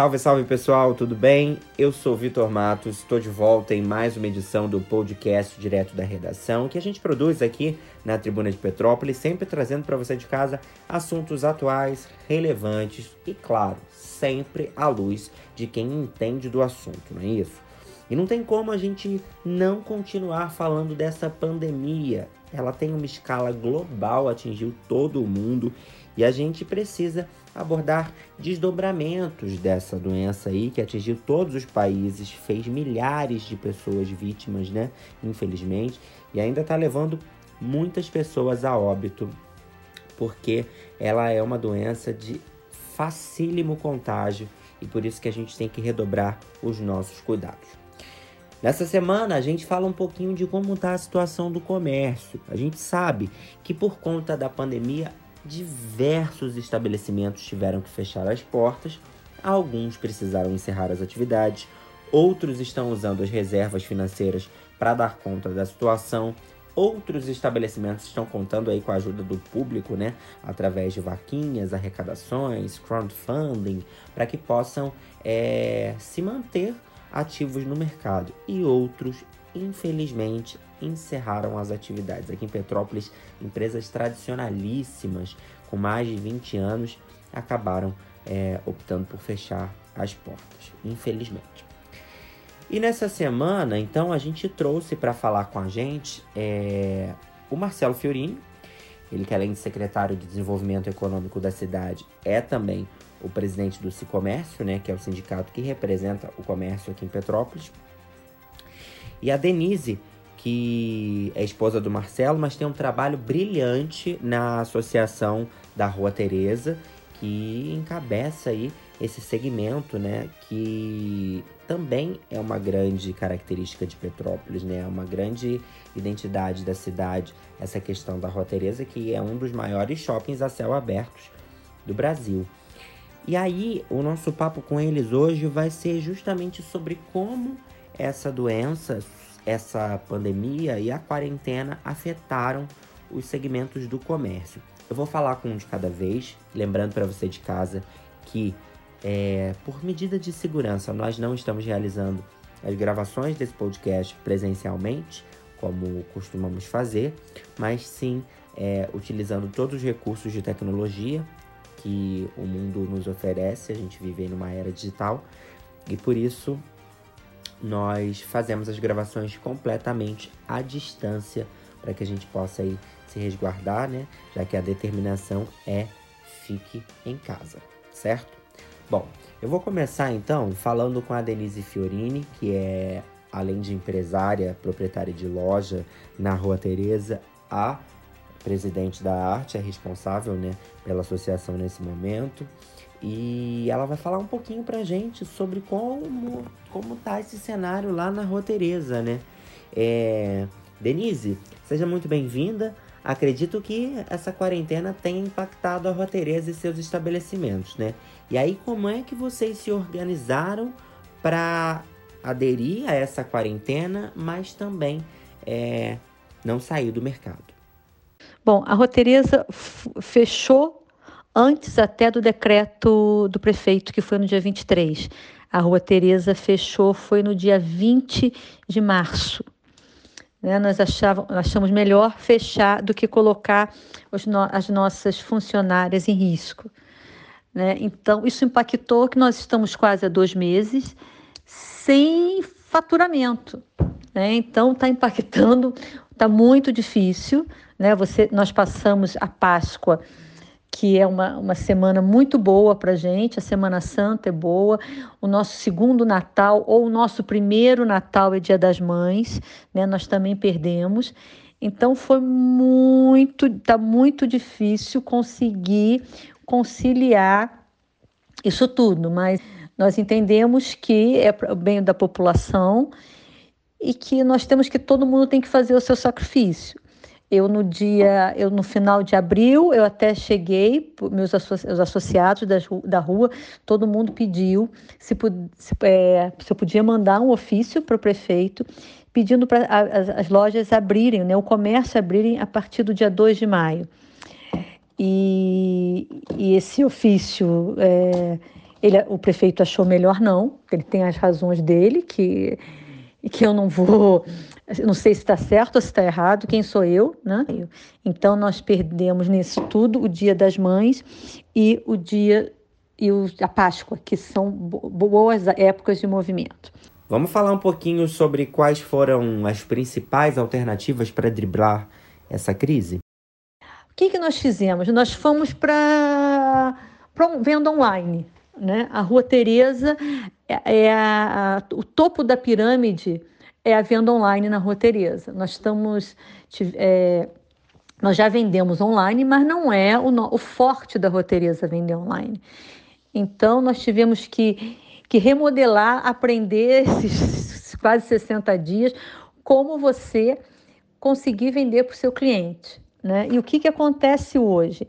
Salve, salve pessoal, tudo bem? Eu sou Vitor Matos, estou de volta em mais uma edição do podcast direto da redação que a gente produz aqui na Tribuna de Petrópolis, sempre trazendo para você de casa assuntos atuais, relevantes e, claro, sempre à luz de quem entende do assunto, não é isso? E não tem como a gente não continuar falando dessa pandemia. Ela tem uma escala global, atingiu todo o mundo e a gente precisa abordar desdobramentos dessa doença aí que atingiu todos os países, fez milhares de pessoas vítimas, né? Infelizmente, e ainda está levando muitas pessoas a óbito, porque ela é uma doença de facílimo contágio e por isso que a gente tem que redobrar os nossos cuidados. Nessa semana a gente fala um pouquinho de como está a situação do comércio. A gente sabe que por conta da pandemia diversos estabelecimentos tiveram que fechar as portas, alguns precisaram encerrar as atividades, outros estão usando as reservas financeiras para dar conta da situação, outros estabelecimentos estão contando aí com a ajuda do público, né, através de vaquinhas, arrecadações, crowdfunding, para que possam é, se manter ativos no mercado. E outros infelizmente, encerraram as atividades. Aqui em Petrópolis, empresas tradicionalíssimas, com mais de 20 anos, acabaram é, optando por fechar as portas, infelizmente. E nessa semana, então, a gente trouxe para falar com a gente é, o Marcelo Fiorini, ele que além de secretário de Desenvolvimento Econômico da cidade, é também o presidente do Cicomércio, né, que é o sindicato que representa o comércio aqui em Petrópolis. E a Denise, que é esposa do Marcelo, mas tem um trabalho brilhante na associação da Rua Teresa, que encabeça aí esse segmento, né, que também é uma grande característica de Petrópolis, né, é uma grande identidade da cidade, essa questão da Rua Teresa, que é um dos maiores shoppings a céu aberto do Brasil. E aí, o nosso papo com eles hoje vai ser justamente sobre como essa doença, essa pandemia e a quarentena afetaram os segmentos do comércio. Eu vou falar com um de cada vez, lembrando para você de casa que, é, por medida de segurança, nós não estamos realizando as gravações desse podcast presencialmente, como costumamos fazer, mas sim é, utilizando todos os recursos de tecnologia que o mundo nos oferece. A gente vive numa era digital e por isso nós fazemos as gravações completamente à distância para que a gente possa aí se resguardar, né? Já que a determinação é fique em casa, certo? Bom, eu vou começar então falando com a Denise Fiorini, que é além de empresária, proprietária de loja na Rua Teresa, a presidente da arte, é responsável, né, pela associação nesse momento. E ela vai falar um pouquinho pra gente sobre como, como tá esse cenário lá na Rua Tereza, né? É... Denise, seja muito bem-vinda. Acredito que essa quarentena tenha impactado a Rua Tereza e seus estabelecimentos, né? E aí, como é que vocês se organizaram para aderir a essa quarentena, mas também é, não sair do mercado? Bom, a Rua Tereza fechou antes até do decreto do prefeito, que foi no dia 23. A Rua Tereza fechou, foi no dia 20 de março. Né? Nós achávamos, achamos melhor fechar do que colocar no, as nossas funcionárias em risco. Né? Então, isso impactou que nós estamos quase há dois meses sem faturamento. Né? Então, está impactando, está muito difícil. Né? Você, nós passamos a Páscoa que é uma, uma semana muito boa para gente, a Semana Santa é boa, o nosso segundo Natal ou o nosso primeiro Natal é Dia das Mães, né? Nós também perdemos. Então foi muito, tá muito difícil conseguir conciliar isso tudo, mas nós entendemos que é o bem da população e que nós temos que todo mundo tem que fazer o seu sacrifício. Eu no dia, eu no final de abril, eu até cheguei, meus os associados das, da rua, todo mundo pediu se, se, é, se eu podia mandar um ofício para o prefeito pedindo para as, as, lojas abrirem, né, o comércio abrirem a partir do dia 2 de maio. E, e esse ofício é, Ele, o prefeito achou melhor não, ele tem as razões dele, que, que eu não vou, não sei se está certo ou se está errado, quem sou eu, né? Então nós perdemos nisso tudo o Dia das Mães e o dia e o, a Páscoa, que são boas épocas de movimento. Vamos falar um pouquinho sobre quais foram as principais alternativas para driblar essa crise? O que, que nós fizemos? Nós fomos para venda online. Né? A Rua Tereza é, é a, a, o topo da pirâmide é a venda online na Rua Tereza. Nós estamos é, nós já vendemos online, mas não é o, o forte da Rua Tereza vender online. Então nós tivemos que, que remodelar, aprender esses quase 60 dias como você conseguir vender para o seu cliente. Né? E o que, que acontece hoje?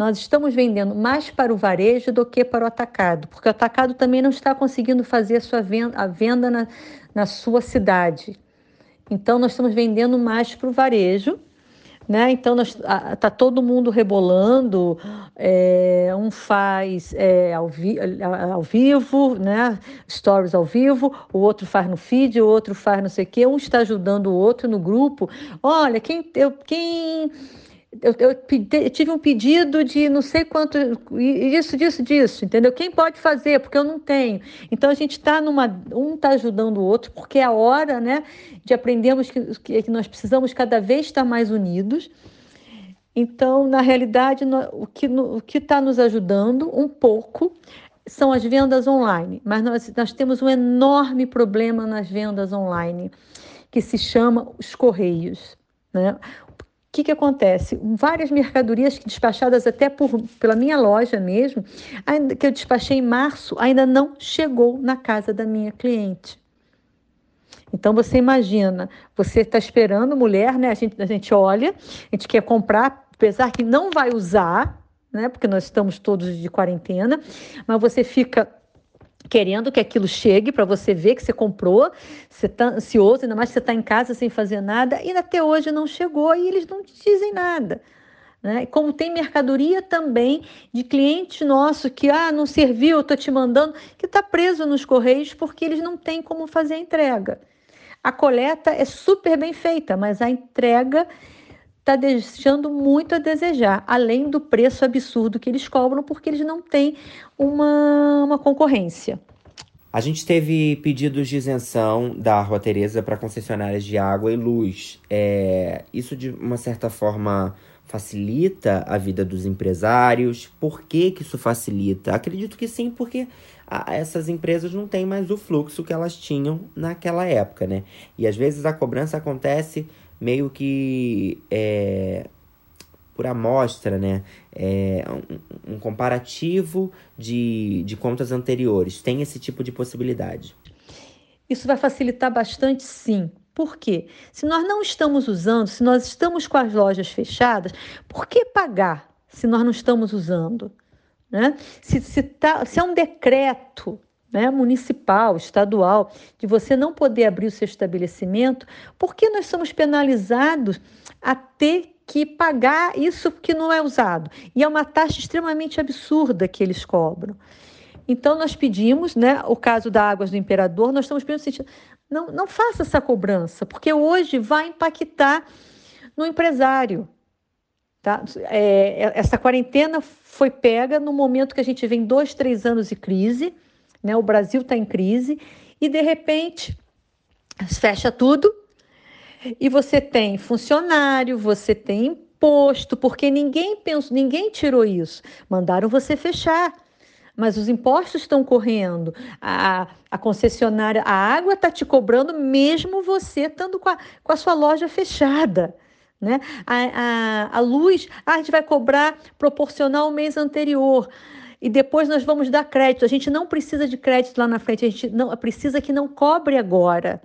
Nós estamos vendendo mais para o varejo do que para o atacado, porque o atacado também não está conseguindo fazer a sua venda, a venda na, na sua cidade. Então, nós estamos vendendo mais para o varejo né? Então está todo mundo rebolando, é, um faz é, ao, vi, ao, vivo, né? stories ao vivo, o outro faz no feed, o outro faz não sei o quê, um está ajudando o outro no grupo. Olha, quem, eu, quem eu, eu, eu, tive um pedido de não sei quanto, isso, disso, disso, entendeu? Quem pode fazer? Porque eu não tenho. Então a gente está numa. Um está ajudando o outro, porque é a hora né, de aprendermos que, que nós precisamos cada vez estar mais unidos. Então, na realidade, o que está nos ajudando um pouco são as vendas online, mas nós, nós temos um enorme problema nas vendas online, que se chama os correios. Né? O que, que acontece? Várias mercadorias despachadas até por, pela minha loja mesmo, que eu despachei em março, ainda não chegou na casa da minha cliente. Então você imagina, você está esperando mulher, né? A gente, a gente olha, a gente quer comprar, apesar que não vai usar, né? Porque nós estamos todos de quarentena, mas você fica querendo que aquilo chegue para você ver que você comprou, você está ansioso, ainda mais que você está em casa sem fazer nada, e até hoje não chegou e eles não te dizem nada. Né? Como tem mercadoria também de cliente nosso que ah, não serviu, estou te mandando, que está preso nos correios porque eles não têm como fazer a entrega. A coleta é super bem feita, mas a entrega está deixando muito a desejar, além do preço absurdo que eles cobram, porque eles não têm uma, uma concorrência. A gente teve pedidos de isenção da Rua Tereza para concessionárias de água e luz. É, isso, de uma certa forma, facilita a vida dos empresários? Por que, que isso facilita? Acredito que sim, porque a, essas empresas não têm mais o fluxo que elas tinham naquela época, né? E às vezes a cobrança acontece meio que é, por amostra, né? É, um, um, comparativo de, de contas anteriores. Tem esse tipo de possibilidade. Isso vai facilitar bastante, sim. Por quê? Se nós não estamos usando, se nós estamos com as lojas fechadas, por que pagar se nós não estamos usando? Né? Se, se, tá, se é um decreto né, municipal, estadual, de você não poder abrir o seu estabelecimento, por que nós somos penalizados a ter que pagar isso que não é usado? E é uma taxa extremamente absurda que eles cobram. Então, nós pedimos, né, o caso da Águas do Imperador, nós estamos pedindo assim, não, não faça essa cobrança, porque hoje vai impactar no empresário. Tá? É, essa quarentena foi pega no momento que a gente vem dois, três anos de crise, né? O Brasil está em crise e de repente fecha tudo e você tem funcionário, você tem imposto, porque ninguém pensou, ninguém tirou isso. Mandaram você fechar. Mas os impostos estão correndo, a, a concessionária, a água está te cobrando mesmo você estando com a, com a sua loja fechada. Né? A, a, a luz, ah, a gente vai cobrar proporcional ao mês anterior e depois nós vamos dar crédito. A gente não precisa de crédito lá na frente, a gente não precisa que não cobre agora.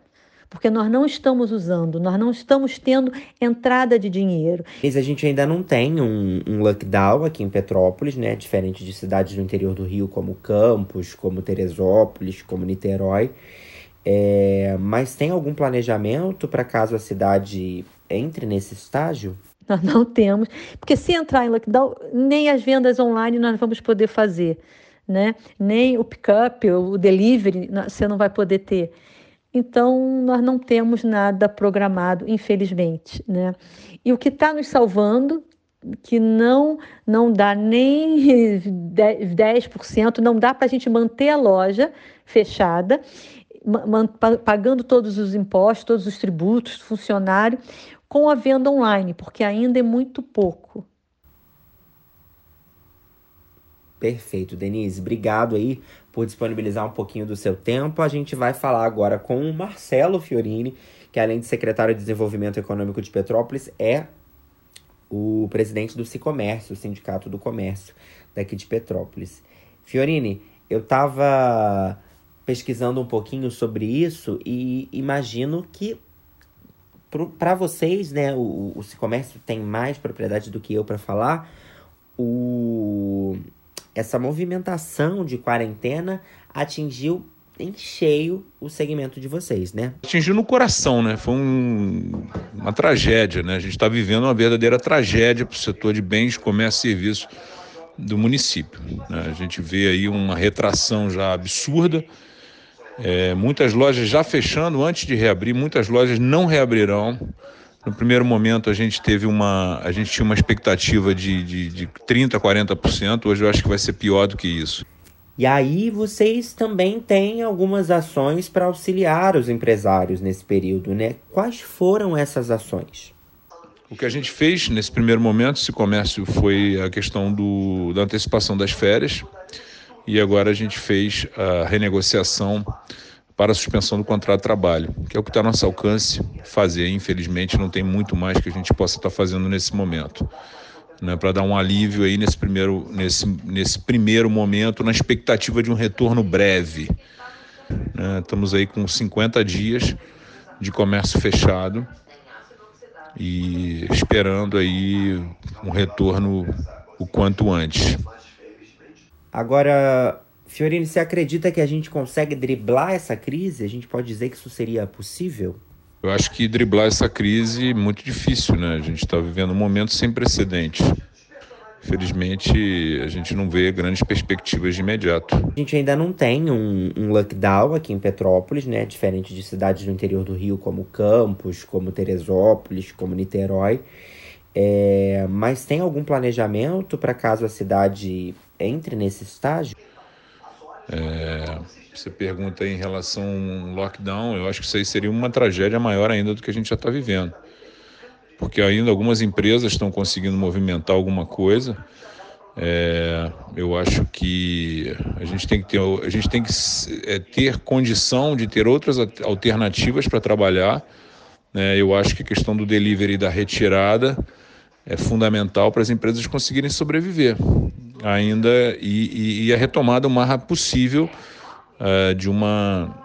Porque nós não estamos usando, nós não estamos tendo entrada de dinheiro. Mas a gente ainda não tem um, um lockdown aqui em Petrópolis, né? Diferente de cidades do interior do Rio, como Campos, como Teresópolis, como Niterói. É, mas tem algum planejamento para caso a cidade entre nesse estágio? Nós não temos, porque se entrar em lockdown, nem as vendas online nós vamos poder fazer. né? Nem o pick-up, o delivery, você não vai poder ter. Então, nós não temos nada programado, infelizmente, né? E o que está nos salvando, que não, não dá nem 10%, não dá para a gente manter a loja fechada, pagando todos os impostos, todos os tributos, funcionário, com a venda online, porque ainda é muito pouco. Perfeito, Denise. Obrigado aí por disponibilizar um pouquinho do seu tempo. A gente vai falar agora com o Marcelo Fiorini, que além de secretário de Desenvolvimento Econômico de Petrópolis, é o presidente do Cicomércio, o Sindicato do Comércio daqui de Petrópolis. Fiorini, eu estava pesquisando um pouquinho sobre isso e imagino que para vocês, né, o, o Cicomércio tem mais propriedade do que eu para falar. O, essa movimentação de quarentena atingiu em cheio o segmento de vocês, né? Atingiu no coração, né? Foi um, uma tragédia, né? A gente está vivendo uma verdadeira tragédia para o setor de bens, comércio e serviços do município. Né? A gente vê aí uma retração já absurda, é, muitas lojas já fechando antes de reabrir, muitas lojas não reabrirão. No primeiro momento a gente teve uma, a gente tinha uma expectativa de, de, de 30%, 40%, hoje eu acho que vai ser pior do que isso. E aí vocês também têm algumas ações para auxiliar os empresários nesse período, né? Quais foram essas ações? O que a gente fez nesse primeiro momento, esse comércio, foi a questão do, da antecipação das férias e agora a gente fez a renegociação para a suspensão do contrato de trabalho, que é o que está ao nosso alcance fazer. Infelizmente, não tem muito mais que a gente possa estar tá fazendo nesse momento. Né, para dar um alívio aí nesse primeiro, nesse, nesse primeiro momento, na expectativa de um retorno breve. Né, estamos aí com 50 dias de comércio fechado e esperando aí um retorno o quanto antes. Agora, Fiorino, você acredita que a gente consegue driblar essa crise? A gente pode dizer que isso seria possível? Eu acho que driblar essa crise é muito difícil, né? A gente está vivendo um momento sem precedentes. Felizmente, a gente não vê grandes perspectivas de imediato. A gente ainda não tem um, um lockdown aqui em Petrópolis, né? Diferente de cidades do interior do Rio, como Campos, como Teresópolis, como Niterói. É, mas tem algum planejamento para caso a cidade entre nesse estágio? É, você pergunta em relação ao lockdown, eu acho que isso aí seria uma tragédia maior ainda do que a gente já está vivendo. Porque ainda algumas empresas estão conseguindo movimentar alguma coisa. É, eu acho que a gente tem que ter, a gente tem que é, ter condição de ter outras alternativas para trabalhar. É, eu acho que a questão do delivery e da retirada é fundamental para as empresas conseguirem sobreviver ainda e, e, e a retomada o mais rápido possível uh, de uma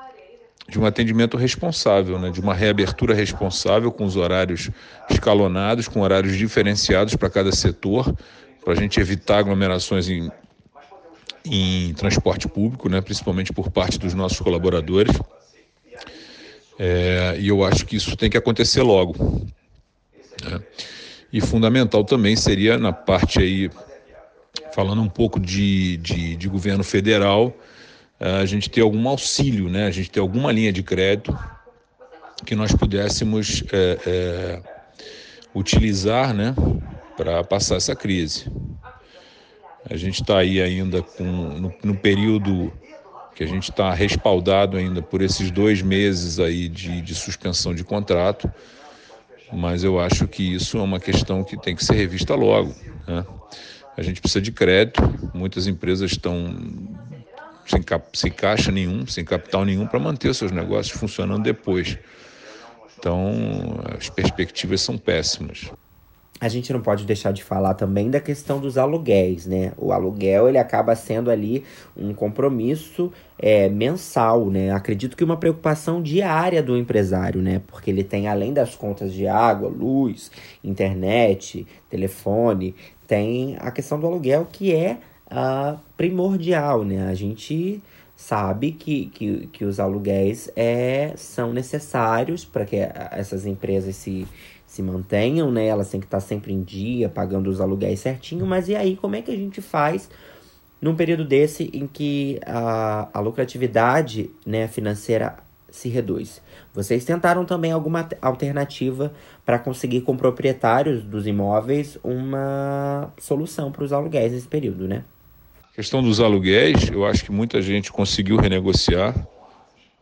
de um atendimento responsável, né, de uma reabertura responsável com os horários escalonados, com horários diferenciados para cada setor, para a gente evitar aglomerações em, em transporte público, né, principalmente por parte dos nossos colaboradores. É, e eu acho que isso tem que acontecer logo. Né? E fundamental também seria na parte aí falando um pouco de, de, de governo federal, eh, a gente ter algum auxílio, né? a gente ter alguma linha de crédito que nós pudéssemos é, é, utilizar né? para passar essa crise. A gente está aí ainda com, no, no período que a gente está respaldado ainda por esses dois meses aí de, de suspensão de contrato, mas eu acho que isso é uma questão que tem que ser revista logo. Né? A gente precisa de crédito, muitas empresas estão sem, cap, sem caixa nenhum, sem capital nenhum para manter seus negócios funcionando depois. Então, as perspectivas são péssimas. A gente não pode deixar de falar também da questão dos aluguéis, né? O aluguel ele acaba sendo ali um compromisso é, mensal, né? Acredito que uma preocupação diária do empresário, né? Porque ele tem além das contas de água, luz, internet, telefone, tem a questão do aluguel que é uh, primordial, né? A gente sabe que, que, que os aluguéis é, são necessários para que essas empresas se, se mantenham, né? Elas têm que estar sempre em dia, pagando os aluguéis certinho, mas e aí como é que a gente faz num período desse em que a, a lucratividade né, financeira se reduz. Vocês tentaram também alguma alternativa para conseguir com proprietários dos imóveis uma solução para os aluguéis nesse período, né? Questão dos aluguéis, eu acho que muita gente conseguiu renegociar.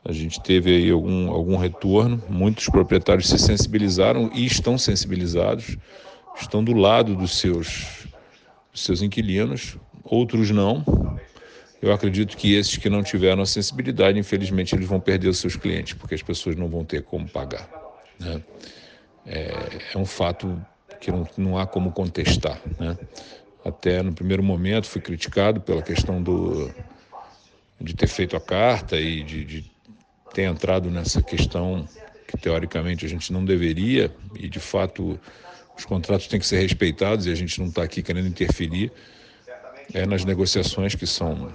A gente teve aí algum, algum retorno. Muitos proprietários se sensibilizaram e estão sensibilizados, estão do lado dos seus, dos seus inquilinos, outros não. Eu acredito que esses que não tiveram a sensibilidade, infelizmente, eles vão perder os seus clientes, porque as pessoas não vão ter como pagar. Né? É, é, um fato que não, não há como contestar. Né? Até no primeiro momento fui criticado pela questão do, de ter feito a carta e de, de ter entrado nessa questão que teoricamente a gente não deveria, e de fato os contratos têm que ser respeitados e a gente não está aqui querendo interferir é, nas negociações que são,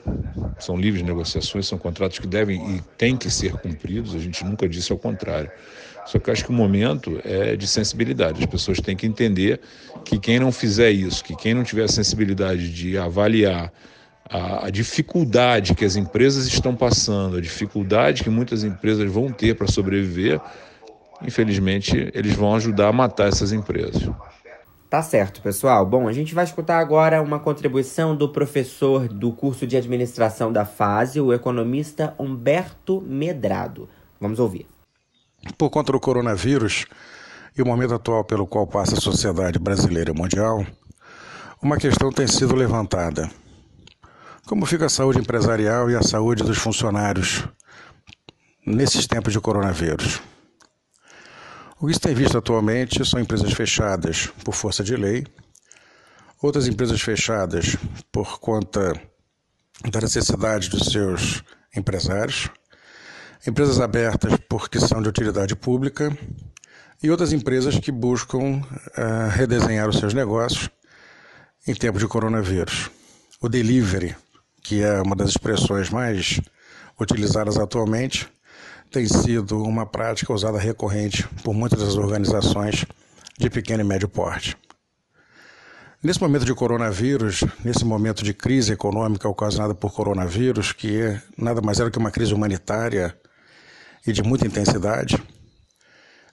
são livres negociações, são contratos que devem e têm que ser cumpridos, a gente nunca disse ao contrário. Só que eu acho que o momento é de sensibilidade. As pessoas têm que entender que quem não fizer isso, que quem não tiver a sensibilidade de avaliar a, a dificuldade que as empresas estão passando, a dificuldade que muitas empresas vão ter para sobreviver, infelizmente, eles vão ajudar a matar essas empresas. Tá certo, pessoal. Bom, a gente vai escutar agora uma contribuição do professor do curso de administração da fase, o economista Humberto Medrado. Vamos ouvir. Por conta do coronavírus e o momento atual pelo qual passa a sociedade brasileira e mundial, uma questão tem sido levantada. Como fica a saúde empresarial e a saúde dos funcionários nesses tempos de coronavírus? O que se tem visto atualmente são empresas fechadas por força de lei, outras empresas fechadas por conta da necessidade dos seus empresários, empresas abertas porque são de utilidade pública e outras empresas que buscam uh, redesenhar os seus negócios em tempo de coronavírus. O delivery, que é uma das expressões mais utilizadas atualmente, tem sido uma prática usada recorrente por muitas das organizações de pequeno e médio porte. Nesse momento de coronavírus, nesse momento de crise econômica ocasionada por coronavírus, que é nada mais era que uma crise humanitária e de muita intensidade,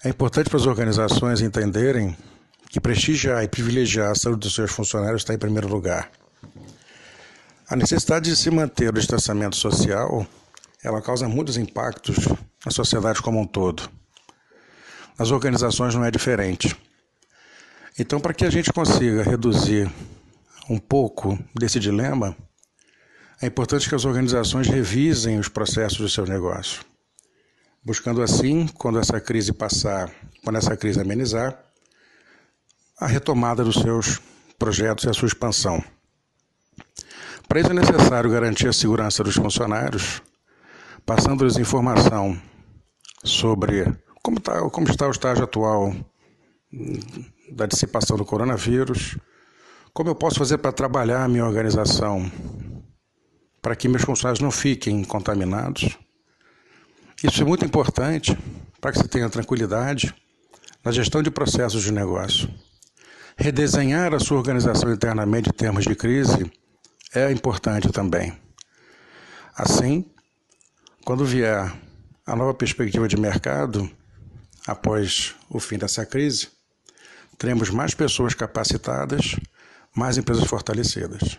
é importante para as organizações entenderem que prestigiar e privilegiar a saúde dos seus funcionários está em primeiro lugar. A necessidade de se manter o distanciamento social, ela causa muitos impactos na sociedade como um todo. Nas organizações não é diferente. Então, para que a gente consiga reduzir um pouco desse dilema, é importante que as organizações revisem os processos do seu negócio, buscando assim, quando essa crise passar, quando essa crise amenizar, a retomada dos seus projetos e a sua expansão. Para isso é necessário garantir a segurança dos funcionários, passando-lhes informação sobre como, tá, como está o estágio atual da dissipação do coronavírus, como eu posso fazer para trabalhar a minha organização para que meus funcionários não fiquem contaminados. Isso é muito importante para que você tenha tranquilidade na gestão de processos de negócio. Redesenhar a sua organização internamente em termos de crise é importante também. Assim, quando vier a nova perspectiva de mercado, após o fim dessa crise, teremos mais pessoas capacitadas, mais empresas fortalecidas.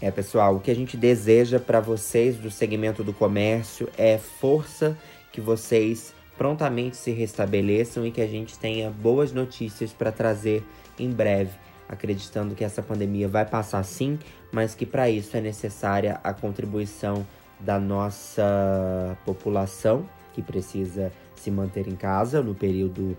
É, pessoal, o que a gente deseja para vocês do segmento do comércio é força, que vocês prontamente se restabeleçam e que a gente tenha boas notícias para trazer em breve, acreditando que essa pandemia vai passar sim, mas que para isso é necessária a contribuição da nossa população que precisa se manter em casa no período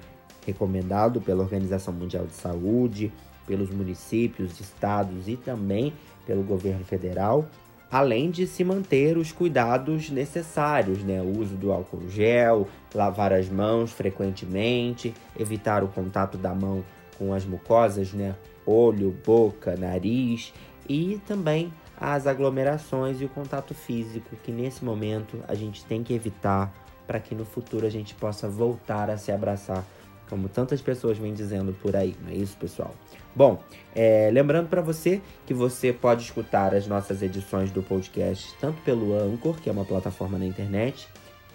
recomendado pela Organização Mundial de Saúde, pelos municípios, estados e também pelo governo federal, além de se manter os cuidados necessários, né? O uso do álcool gel, lavar as mãos frequentemente, evitar o contato da mão com as mucosas, né? Olho, boca, nariz e também as aglomerações e o contato físico, que nesse momento a gente tem que evitar para que no futuro a gente possa voltar a se abraçar como tantas pessoas vêm dizendo por aí, não é isso, pessoal? Bom, é, lembrando para você que você pode escutar as nossas edições do podcast tanto pelo Anchor, que é uma plataforma na internet,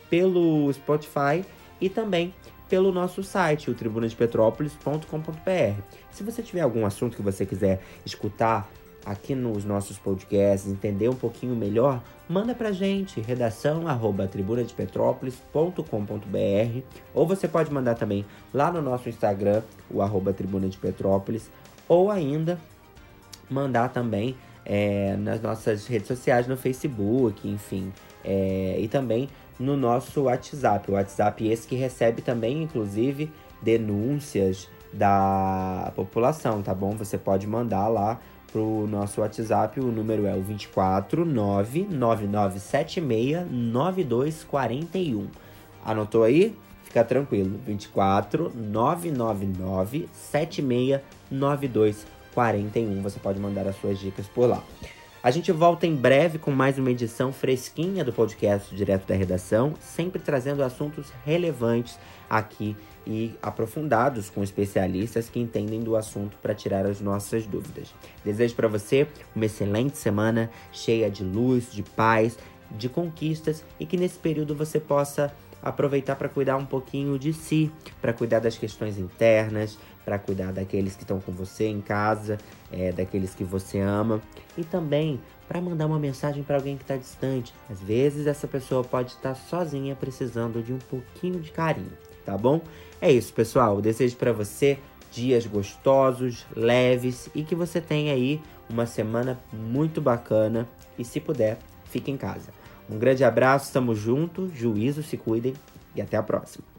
pelo Spotify e também pelo nosso site, o tribunadepetrópolis.com.br. Se você tiver algum assunto que você quiser escutar aqui nos nossos podcasts, entender um pouquinho melhor, manda pra gente, redação arroba tribunadepetrópolis.com.br ou você pode mandar também lá no nosso Instagram, o arroba Tribuna de Petrópolis, ou ainda mandar também é, nas nossas redes sociais, no Facebook, enfim, é, e também no nosso WhatsApp. O WhatsApp esse que recebe também, inclusive, denúncias da população, tá bom? Você pode mandar lá pro nosso WhatsApp, o número é o 24 99976 9241. Anotou aí? Fica tranquilo. 24 999 76 9241. Você pode mandar as suas dicas por lá. A gente volta em breve com mais uma edição fresquinha do podcast Direto da Redação, sempre trazendo assuntos relevantes aqui e aprofundados com especialistas que entendem do assunto para tirar as nossas dúvidas. Desejo para você uma excelente semana, cheia de luz, de paz, de conquistas e que nesse período você possa aproveitar para cuidar um pouquinho de si, para cuidar das questões internas, para cuidar daqueles que estão com você em casa, é, daqueles que você ama e também para mandar uma mensagem para alguém que está distante. Às vezes essa pessoa pode estar sozinha precisando de um pouquinho de carinho, tá bom? É isso, pessoal. Eu desejo para você dias gostosos, leves e que você tenha aí uma semana muito bacana e se puder, fique em casa. Um grande abraço, estamos juntos, juízo, se cuidem e até a próxima.